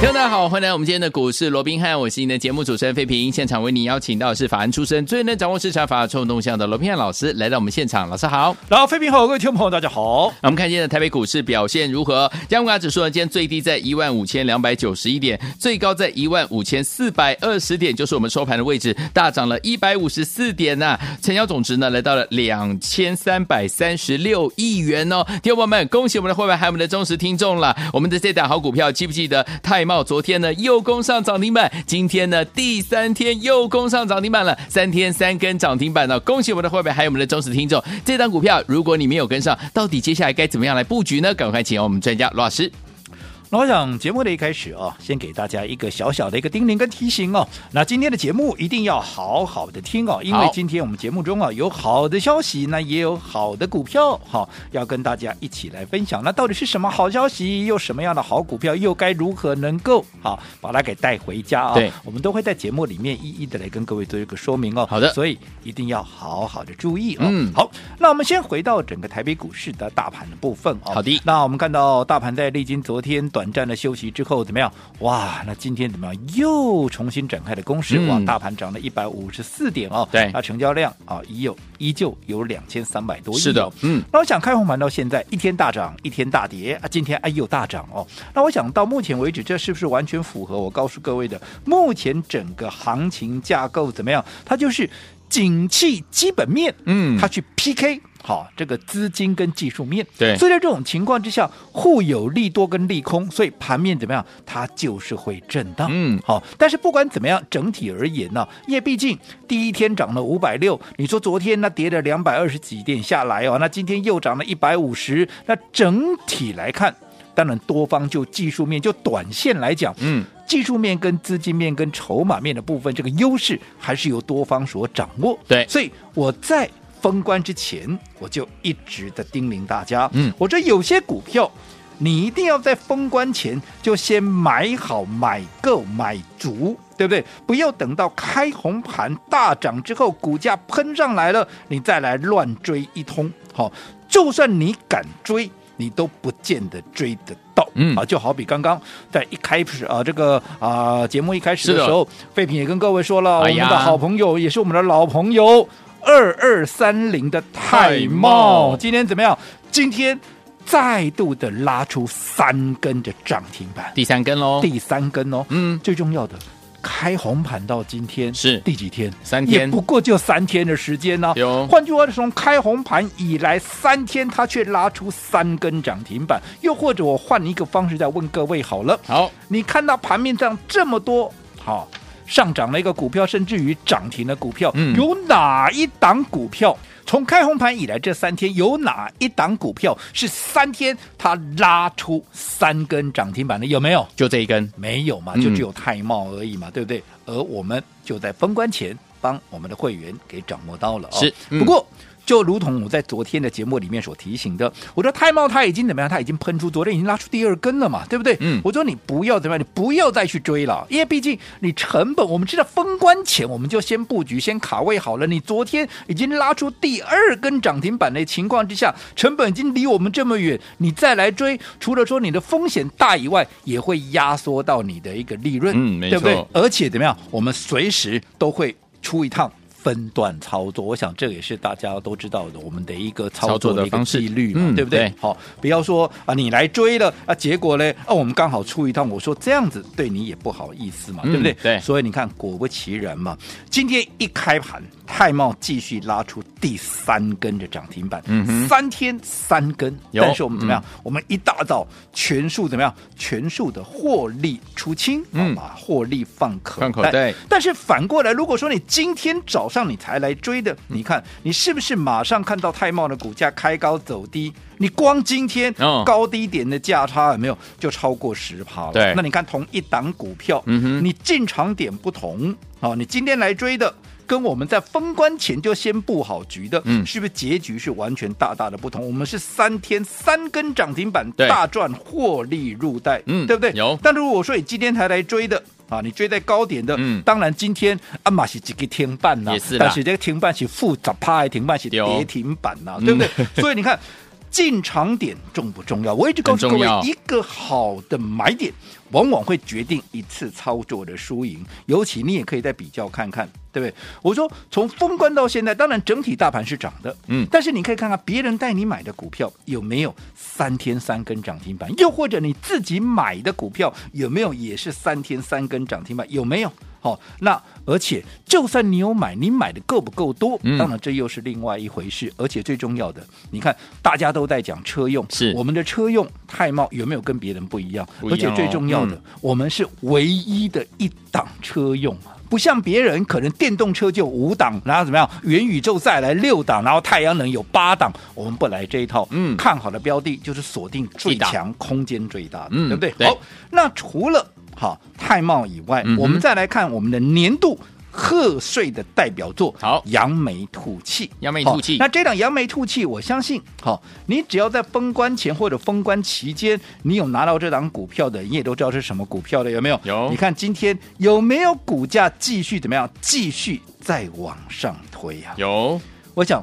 听众大家好，欢迎来我们今天的股市罗宾汉，我是您的节目主持人费平。现场为您邀请到的是法案出身、最能掌握市场法律动向的罗宾汉老师来到我们现场，老师好。然后费平好，各位听众朋友大家好。那我们看今天的台北股市表现如何？加权指数呢，今天最低在一万五千两百九十一点，最高在一万五千四百二十点，就是我们收盘的位置，大涨了一百五十四点呐、啊。成交总值呢来到了两千三百三十六亿元哦。听众朋友们，恭喜我们的会员还有我们的忠实听众了。我们的这档好股票，记不记得泰茂昨天呢又攻上涨停板，今天呢第三天又攻上涨停板了，三天三根涨停板呢！恭喜我们的会员，还有我们的忠实听众。这张股票，如果你没有跟上，到底接下来该怎么样来布局呢？赶快请我们专家罗老师。那我想节目的一开始啊，先给大家一个小小的一个叮咛跟提醒哦。那今天的节目一定要好好的听哦，因为今天我们节目中啊有好的消息，那也有好的股票，好要跟大家一起来分享。那到底是什么好消息？又什么样的好股票？又该如何能够好把它给带回家啊？对，我们都会在节目里面一一的来跟各位做一个说明哦。好的，所以一定要好好的注意哦。嗯，好，那我们先回到整个台北股市的大盘的部分哦。好的，那我们看到大盘在历经昨天短暂的休息之后怎么样？哇，那今天怎么样？又重新展开的攻势，嗯、哇，大盘涨了一百五十四点哦。对，那成交量啊，已有依旧有两千三百多亿、哦。是的，嗯。那我想开红盘到现在一天大涨，一天大跌啊，今天哎又大涨哦。那我想到目前为止，这是不是完全符合我告诉各位的目前整个行情架构怎么样？它就是景气基本面，嗯，它去 PK。好，这个资金跟技术面，对，所以在这种情况之下，互有利多跟利空，所以盘面怎么样？它就是会震荡。嗯，好，但是不管怎么样，整体而言呢，因为毕竟第一天涨了五百六，你说昨天那跌了两百二十几点下来哦，那今天又涨了一百五十，那整体来看，当然多方就技术面就短线来讲，嗯，技术面跟资金面跟筹码面的部分，这个优势还是由多方所掌握。对，所以我在。封关之前，我就一直的叮咛大家，嗯，我说有些股票，你一定要在封关前就先买好、买够、买足，对不对？不要等到开红盘大涨之后，股价喷上来了，你再来乱追一通。好，就算你敢追，你都不见得追得到。嗯啊，就好比刚刚在一开始啊，这个啊节目一开始的时候，废品也跟各位说了，哎、我们的好朋友也是我们的老朋友。二二三零的泰茂，今天怎么样？今天再度的拉出三根的涨停板，第三根喽，第三根哦。嗯，最重要的，开红盘到今天是第几天？三天，也不过就三天的时间呢、啊。有，换句话说，从开红盘以来三天，它却拉出三根涨停板。又或者，我换一个方式再问各位好了。好，你看到盘面上这么多，好。上涨了一个股票，甚至于涨停的股票，嗯、有哪一档股票从开红盘以来这三天，有哪一档股票是三天它拉出三根涨停板的？有没有？就这一根没有嘛？就只有泰茂而已嘛，嗯、对不对？而我们就在封关前帮我们的会员给掌握到了、哦。是，嗯、不过。就如同我在昨天的节目里面所提醒的，我说泰茂它已经怎么样？它已经喷出，昨天已经拉出第二根了嘛，对不对？嗯，我说你不要怎么样，你不要再去追了，因为毕竟你成本，我们知道封关前我们就先布局、先卡位好了。你昨天已经拉出第二根涨停板的情况之下，成本已经离我们这么远，你再来追，除了说你的风险大以外，也会压缩到你的一个利润，嗯，没错，对不对？而且怎么样？我们随时都会出一趟。分段操作，我想这也是大家都知道的，我们的一个操作的一个纪律嘛，对不对？好，不要说啊，你来追了啊，结果呢，啊，我们刚好出一趟，我说这样子对你也不好意思嘛，对不对？对，所以你看，果不其然嘛，今天一开盘，泰茂继续拉出第三根的涨停板，嗯，三天三根，但是我们怎么样？我们一大早全数怎么样？全数的获利出清，嗯，把获利放口袋。但是反过来，如果说你今天早上你才来追的，你看你是不是马上看到泰茂的股价开高走低？你光今天高低点的价差有没有就超过十趴了？对，那你看同一档股票，嗯哼，你进场点不同，好，你今天来追的。跟我们在封关前就先布好局的，嗯，是不是结局是完全大大的不同？我们是三天三根涨停板，大赚获利入袋，嗯，对不对？有。但如果说你今天才来追的啊，你追在高点的，嗯，当然今天阿玛是几个停板呐，也是，但是这个停板是负十趴的停板是跌停板呐，对不对？嗯、所以你看进场点重不重要？我一直告诉各位，一个好的买点往往会决定一次操作的输赢，尤其你也可以再比较看看。对不对？我说从封关到现在，当然整体大盘是涨的，嗯，但是你可以看看别人带你买的股票有没有三天三根涨停板，又或者你自己买的股票有没有也是三天三根涨停板，有没有？好、哦，那而且就算你有买，你买的够不够多？嗯、当然这又是另外一回事。而且最重要的，你看大家都在讲车用，是我们的车用泰茂有没有跟别人不一样？一样哦、而且最重要的，嗯、我们是唯一的一档车用啊。不像别人，可能电动车就五档，然后怎么样？元宇宙再来六档，然后太阳能有八档，我们不来这一套。嗯，看好的标的就是锁定最强、空间最大的，嗯、对不对？对。好，那除了好泰茂以外，嗯、我们再来看我们的年度。贺岁的代表作，好，扬眉吐气，扬眉吐气。那这档扬眉吐气，我相信，好，你只要在封关前或者封关期间，你有拿到这档股票的，你也都知道是什么股票的，有没有？有。你看今天有没有股价继续怎么样？继续再往上推啊？有。我想。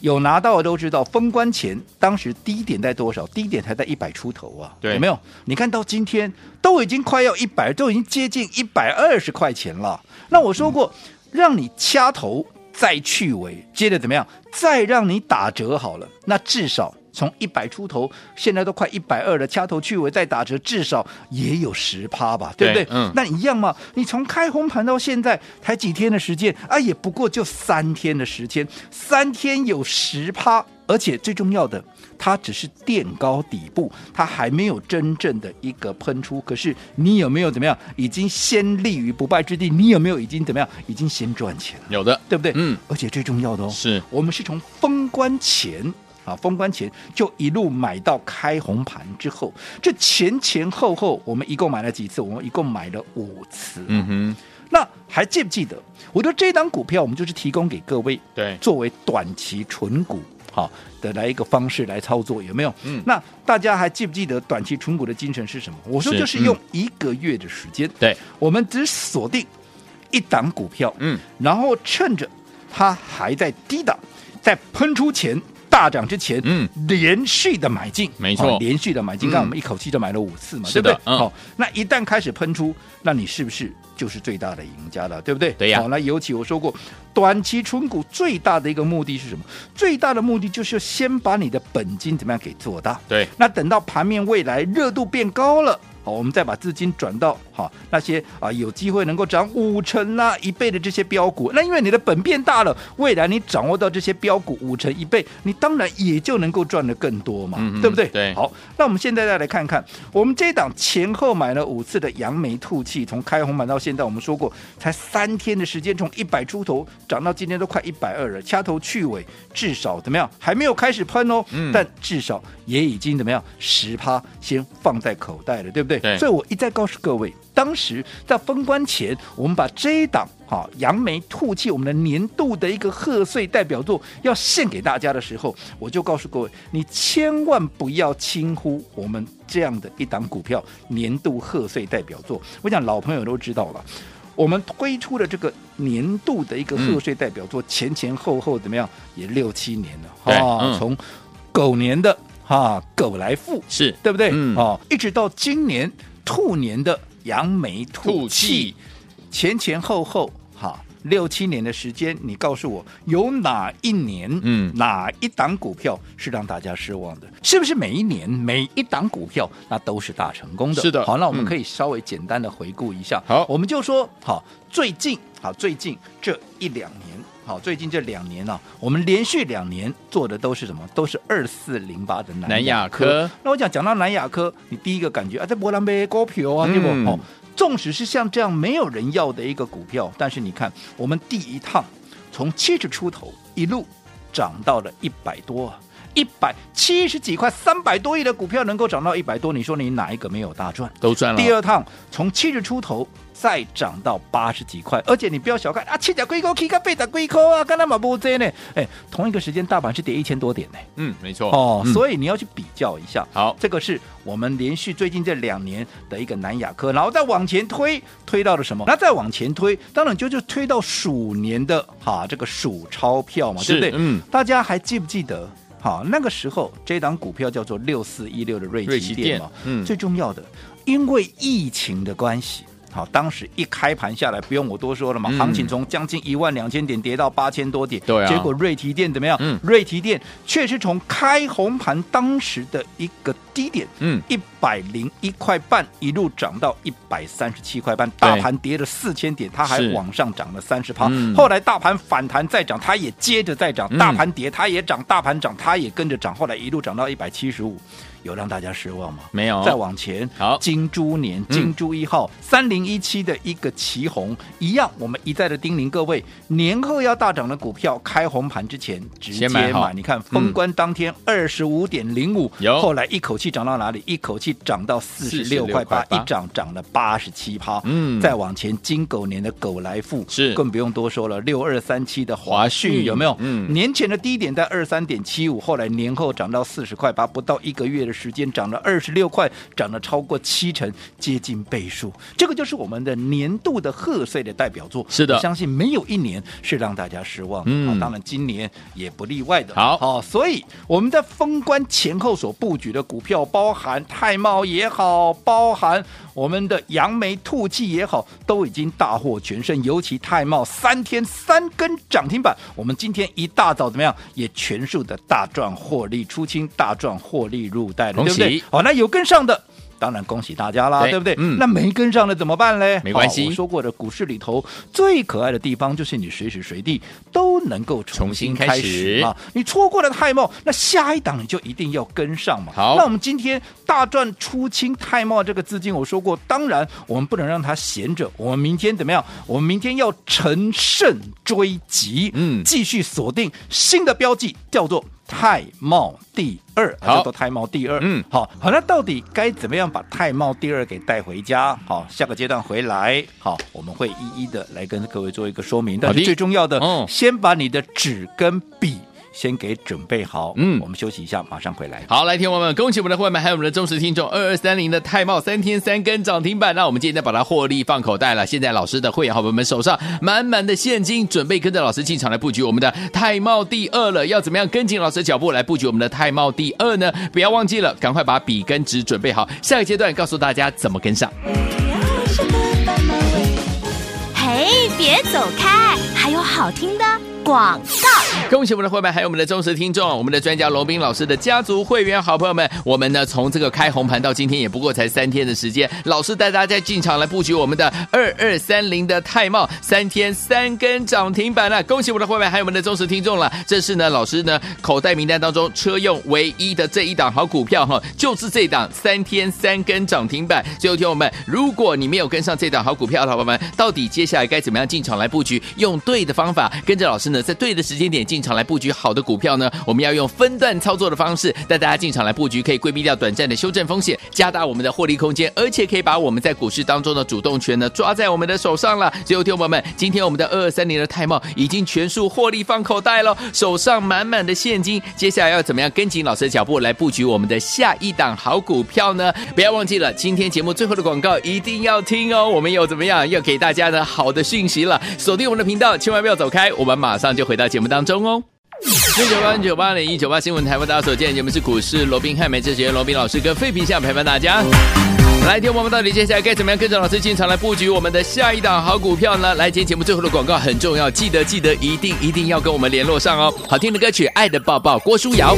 有拿到的都知道，封关前当时低点在多少？低点才在一百出头啊，有没有？你看到今天都已经快要一百，都已经接近一百二十块钱了。那我说过，嗯、让你掐头再去尾，接着怎么样？再让你打折好了，那至少。从一百出头，现在都快一百二了，掐头去尾再打折，至少也有十趴吧，对不对？嗯，那一样嘛。你从开红盘到现在才几天的时间啊，也不过就三天的时间，三天有十趴，而且最重要的，它只是垫高底部，它还没有真正的一个喷出。可是你有没有怎么样，已经先立于不败之地？你有没有已经怎么样，已经先赚钱了？有的，对不对？嗯，而且最重要的哦，是我们是从封关前。啊，封关前就一路买到开红盘之后，这前前后后我们一共买了几次？我们一共买了五次。嗯哼，那还记不记得？我说这档股票我们就是提供给各位，对，作为短期纯股好的来一个方式来操作，有没有？嗯，那大家还记不记得短期纯股的精神是什么？我说就是用一个月的时间，对，我们只锁定一档股票，嗯，然后趁着它还在低档，在喷出前。大涨之前，嗯，连续的买进，没错，连续的买进，看我们一口气就买了五次嘛，对不对？好，那一旦开始喷出，那你是不是就是最大的赢家了？对不对？对呀。好，那尤其我说过，短期存股最大的一个目的是什么？最大的目的就是先把你的本金怎么样给做大。对。那等到盘面未来热度变高了。好，我们再把资金转到好那些啊有机会能够涨五成啊一倍的这些标股，那因为你的本变大了，未来你掌握到这些标股五成一倍，你当然也就能够赚得更多嘛，嗯、对不对？对。好，那我们现在再来看看，我们这档前后买了五次的扬眉吐气，从开红盘到现在，我们说过才三天的时间，从一百出头涨到今天都快一百二了，掐头去尾，至少怎么样？还没有开始喷哦，嗯、但至少也已经怎么样？十趴先放在口袋了，对不对？对，所以我一再告诉各位，当时在封关前，我们把这一档哈扬眉吐气，我们的年度的一个贺岁代表作要献给大家的时候，我就告诉各位，你千万不要轻忽我们这样的一档股票年度贺岁代表作。我想老朋友都知道了，我们推出的这个年度的一个贺岁代表作，前前后后怎么样，也六七年了哈，从狗年的。啊，狗来富是对不对？嗯，哦，一直到今年兔年的扬眉吐气，前前后后哈六七年的时间，你告诉我有哪一年，嗯，哪一档股票是让大家失望的？是不是每一年每一档股票那都是大成功的？是的。好，那我们可以稍微简单的回顾一下。好，我们就说好，最近好最近这一两年。好，最近这两年呢、啊，我们连续两年做的都是什么？都是二四零八的南亚科。那我讲讲到南亚科，你第一个感觉啊，在波兰杯股票啊，对不？哦，纵使是像这样没有人要的一个股票，但是你看，我们第一趟从七十出头一路涨到了一百多，一百七十几块，三百多亿的股票能够涨到一百多，你说你哪一个没有大赚？都赚了。第二趟从七十出头。再涨到八十几块，而且你不要小看啊，七只龟壳，K 个背只龟壳啊，跟他马不这呢？哎，同一个时间大盘是跌一千多点呢。嗯，没错。哦，嗯、所以你要去比较一下。好，这个是我们连续最近这两年的一个南亚科，然后再往前推，推到了什么？那再往前推，当然就就推到鼠年的哈这个鼠钞票嘛，对不对？嗯。大家还记不记得？好，那个时候这档股票叫做六四一六的瑞奇电嘛。嗯。最重要的，因为疫情的关系。好，当时一开盘下来，不用我多说了嘛，嗯、行情从将近一万两千点跌到八千多点，对啊，结果瑞提电怎么样？嗯，瑞提电确实从开红盘当时的一个低点，嗯，一百零一块半一路涨到一百三十七块半，大盘跌了四千点，它还往上涨了三十趴。后来大盘反弹再涨，它也接着再涨，大盘跌它也涨，大盘涨它也跟着涨，后来一路涨到一百七十五。有让大家失望吗？没有。再往前，好，金猪年，金猪一号三零一七的一个旗红一样，我们一再的叮咛各位，年后要大涨的股票，开红盘之前直接买。买你看封关当天二十五点零五，有后来一口气涨到哪里？一口气涨到四十六块八，一涨涨了八十七趴。嗯，再往前，金狗年的狗来富是更不用多说了，六二三七的华讯有没有？嗯，年前的低点在二三点七五，后来年后涨到四十块八，不到一个月的时间涨了二十六块，涨了超过七成，接近倍数。这个就是我们的年度的贺岁的代表作。是的，我相信没有一年是让大家失望的。嗯，当然今年也不例外的。好，好，所以我们在封关前后所布局的股票，包含泰茂也好，包含我们的扬眉吐气也好，都已经大获全胜。尤其泰茂三天三根涨停板，我们今天一大早怎么样，也全数的大赚获利出清，大赚获利入袋对不对？好，那有跟上的。当然恭喜大家啦，对，对不对？嗯，那没跟上的怎么办嘞？没关系，我说过的，股市里头最可爱的地方就是你随时随地都能够重新开始啊！你错过了泰茂，那下一档你就一定要跟上嘛。好，那我们今天大赚出清泰茂这个资金，我说过，当然我们不能让它闲着，我们明天怎么样？我们明天要乘胜追击，嗯，继续锁定新的标记，叫做。泰茂第二，叫做泰茂第二。嗯，好好，那到底该怎么样把泰茂第二给带回家？好，下个阶段回来，好，我们会一一的来跟各位做一个说明。但是最重要的，嗯，先把你的纸跟笔。先给准备好，嗯，我们休息一下，马上回来。好，来，听我们，恭喜我们的会员们，还有我们的忠实听众，二二三零的泰茂三天三根涨停板，那我们今天把它获利放口袋了。现在老师的会员好朋友们手上满满的现金，准备跟着老师进场来布局我们的泰茂第二了。要怎么样跟紧老师的脚步来布局我们的泰茂第二呢？不要忘记了，赶快把笔跟纸准备好，下个阶段告诉大家怎么跟上。嘿，别走开，还有好听的。广告，恭喜我们的会员，还有我们的忠实听众，我们的专家罗宾老师的家族会员好朋友们，我们呢从这个开红盘到今天也不过才三天的时间，老师带大家进场来布局我们的二二三零的泰茂，三天三根涨停板了，啊，恭喜我们的会员，还有我们的忠实听众了，这是呢老师呢口袋名单当中车用唯一的这一档好股票哈，就是这档三天三根涨停板。最后听我们，如果你没有跟上这档好股票的伙伴们，到底接下来该怎么样进场来布局？用对的方法，跟着老师呢。在对的时间点进场来布局好的股票呢，我们要用分段操作的方式带大家进场来布局，可以规避掉短暂的修正风险，加大我们的获利空间，而且可以把我们在股市当中的主动权呢抓在我们的手上了。最后，听友们，今天我们的二二三零的泰茂已经全数获利放口袋了，手上满满的现金。接下来要怎么样跟紧老师的脚步来布局我们的下一档好股票呢？不要忘记了，今天节目最后的广告一定要听哦。我们有怎么样要给大家的好的讯息了，锁定我们的频道，千万不要走开，我们马上。就回到节目当中哦。九八九八零一九八新闻台为大家所见，节目是股市罗宾汉美哲学罗宾老师跟费平相陪伴大家。来听我们到底接下来该怎么样跟着老师进场来布局我们的下一档好股票呢？来，今天节目最后的广告很重要，记得记得一定一定要跟我们联络上哦。好听的歌曲《爱的抱抱》，郭书瑶。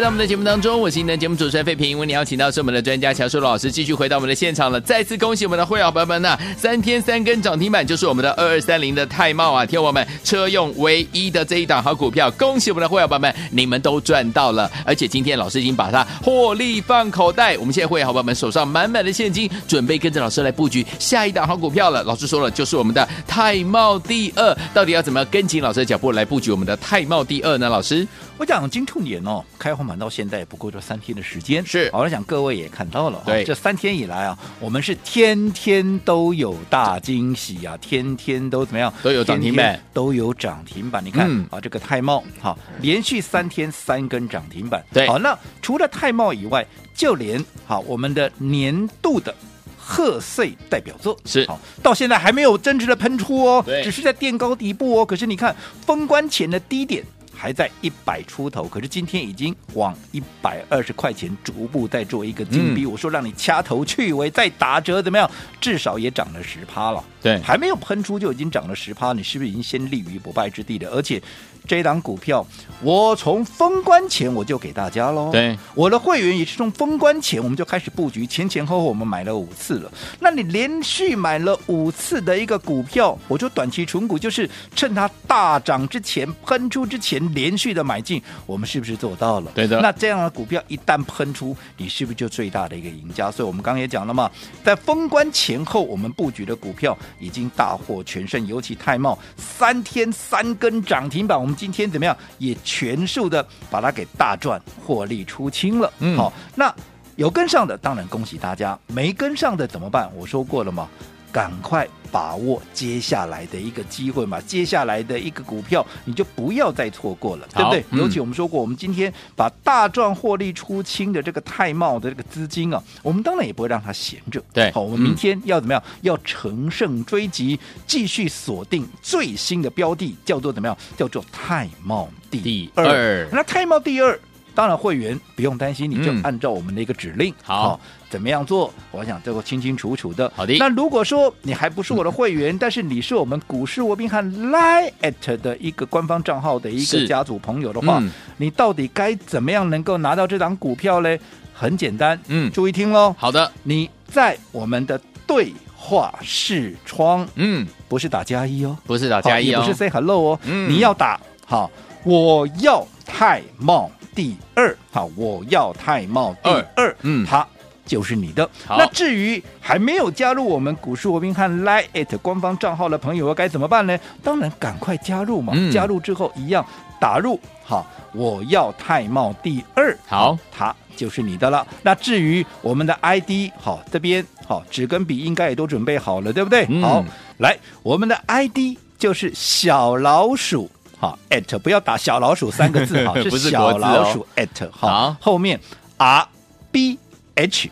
在我们的节目当中，我是今天的节目主持人费平。为你邀请到是我们的专家乔叔老师，继续回到我们的现场了。再次恭喜我们的会员朋友们呐、三天三根涨停板，就是我们的二二三零的泰茂啊，听我们车用唯一的这一档好股票，恭喜我们的会员朋友们，你们都赚到了。而且今天老师已经把它获利放口袋，我们现在会员朋友们手上满满的现金，准备跟着老师来布局下一档好股票了。老师说了，就是我们的泰茂第二，到底要怎么跟紧老师的脚步来布局我们的泰茂第二呢？老师，我讲金兔年哦，开红盘到现在也不过这三天的时间，是，我想各位也看到了，对，这三天以来啊，我们是天天都有大惊喜啊，天天都怎么样，都有涨停板，都有涨停板。你看、嗯、啊，这个泰茂好，连续三天三根涨停板，对，好，那除了泰茂以外，就连好我们的年度的。贺岁代表作。是。好，到现在还没有真正的喷出哦，只是在垫高底部哦。可是你看封关前的低点还在一百出头，可是今天已经往一百二十块钱逐步在做一个进逼。嗯、我说让你掐头去尾，再打折怎么样？至少也涨了十趴了。对，还没有喷出就已经涨了十趴，你是不是已经先立于不败之地了？而且。这一档股票，我从封关前我就给大家喽。对，我的会员也是从封关前我们就开始布局，前前后后我们买了五次了。那你连续买了五次的一个股票，我就短期存股，就是趁它大涨之前喷出之前连续的买进，我们是不是做到了？对的。那这样的股票一旦喷出，你是不是就最大的一个赢家？所以我们刚刚也讲了嘛，在封关前后我们布局的股票已经大获全胜，尤其泰茂三天三根涨停板，我们。今天怎么样？也全数的把它给大赚获利出清了。嗯，好，那有跟上的当然恭喜大家，没跟上的怎么办？我说过了嘛，赶快把握接下来的一个机会嘛，接下来的一个股票你就不要再错过了，对不对？嗯、尤其我们说过，我们今天把大赚获利出清的这个泰茂的这个资金啊，我们当然也不会让它闲着。对，好，我们明天要怎么样？要乘胜追击，继续锁定最新的标的，叫做怎么样？叫做泰茂第二。第二那泰茂第二。当然，会员不用担心，你就按照我们的一个指令，嗯、好、哦，怎么样做？我想这个清清楚楚的。好的。那如果说你还不是我的会员，嗯、但是你是我们股市罗宾汉 Line@ 的一个官方账号的一个家族朋友的话，嗯、你到底该怎么样能够拿到这档股票呢？很简单，嗯，注意听喽。好的，你在我们的对话视窗，嗯，不是打加一哦，不是打加一哦，不是 say hello 哦，嗯，你要打好，我要太茂。第二，好，我要泰茂第二，嗯，它就是你的。好那至于还没有加入我们股市罗宾汉 Line@ 官方账号的朋友，该怎么办呢？当然，赶快加入嘛！嗯、加入之后一样打入，好，我要泰茂第二，好，它就是你的了。那至于我们的 ID，好，这边好，纸跟笔应该也都准备好了，对不对？嗯、好，来，我们的 ID 就是小老鼠。好，at 不要打小老鼠三个字哈，是小老鼠 at 好，后面 R B H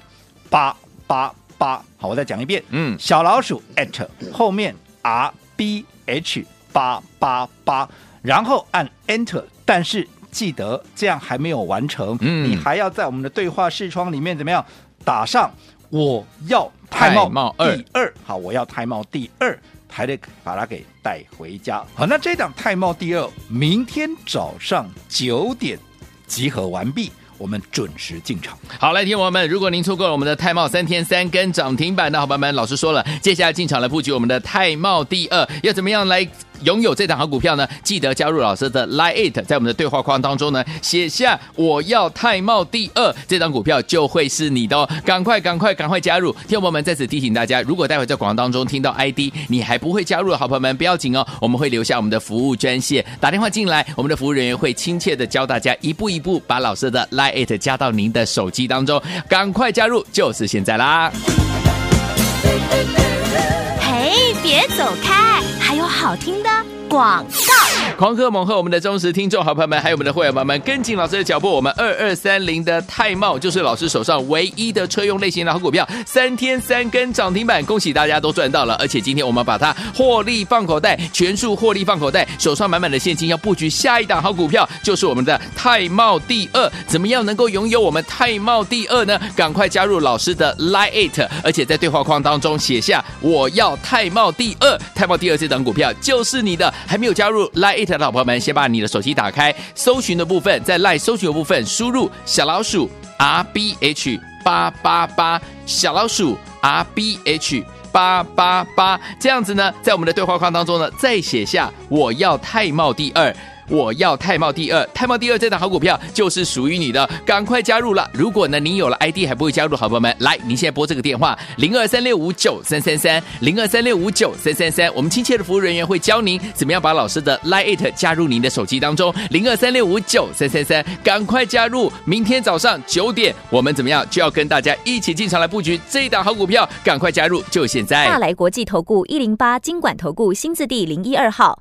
八八八，好，我再讲一遍，嗯，小老鼠 at 后面 R B H 八八八，然后按 enter，但是记得这样还没有完成，嗯，你还要在我们的对话视窗里面怎么样？打上我要泰茂第二，好，我要泰茂第二。还得把它给带回家。好，那这档泰茂第二，明天早上九点集合完毕。我们准时进场。好，来，听众朋友们，如果您错过了我们的泰茂三天三根涨停板的好朋友们，老师说了，接下来进场来布局我们的泰茂第二，要怎么样来拥有这档好股票呢？记得加入老师的 Line It，在我们的对话框当中呢，写下我要泰茂第二，这档股票就会是你的哦。赶快，赶快，赶快加入！听众朋友们在此提醒大家，如果待会在广告当中听到 ID，你还不会加入的好朋友们，不要紧哦，我们会留下我们的服务专线，打电话进来，我们的服务人员会亲切的教大家一步一步把老师的 Line It。加到您的手机当中，赶快加入，就是现在啦！嘿，别走开，还有好听的广告。狂贺猛贺我们的忠实听众好朋友们，还有我们的会员朋友们，跟紧老师的脚步，我们二二三零的泰茂就是老师手上唯一的车用类型的好股票，三天三根涨停板，恭喜大家都赚到了！而且今天我们把它获利放口袋，全数获利放口袋，手上满满的现金，要布局下一档好股票，就是我们的泰茂第二。怎么样能够拥有我们泰茂第二呢？赶快加入老师的 Line It，而且在对话框当中写下我要泰茂第二，泰茂第二这档股票就是你的，还没有加入 Line It。的老朋友们，先把你的手机打开，搜寻的部分在 LINE 搜寻的部分输入小老鼠 R B H 八八八，小老鼠 R B H 八八八，这样子呢，在我们的对话框当中呢，再写下我要太茂第二。我要泰茂第二，泰茂第二这档好股票就是属于你的，赶快加入了。如果呢你有了 ID 还不会加入，好朋友们，来，您现在拨这个电话零二三六五九三三三零二三六五九三三三，我们亲切的服务人员会教您怎么样把老师的 Line 加入您的手机当中，零二三六五九三三三，赶快加入。明天早上九点，我们怎么样就要跟大家一起进场来布局这一档好股票，赶快加入，就现在。大来国际投顾一零八金管投顾新字第零一二号，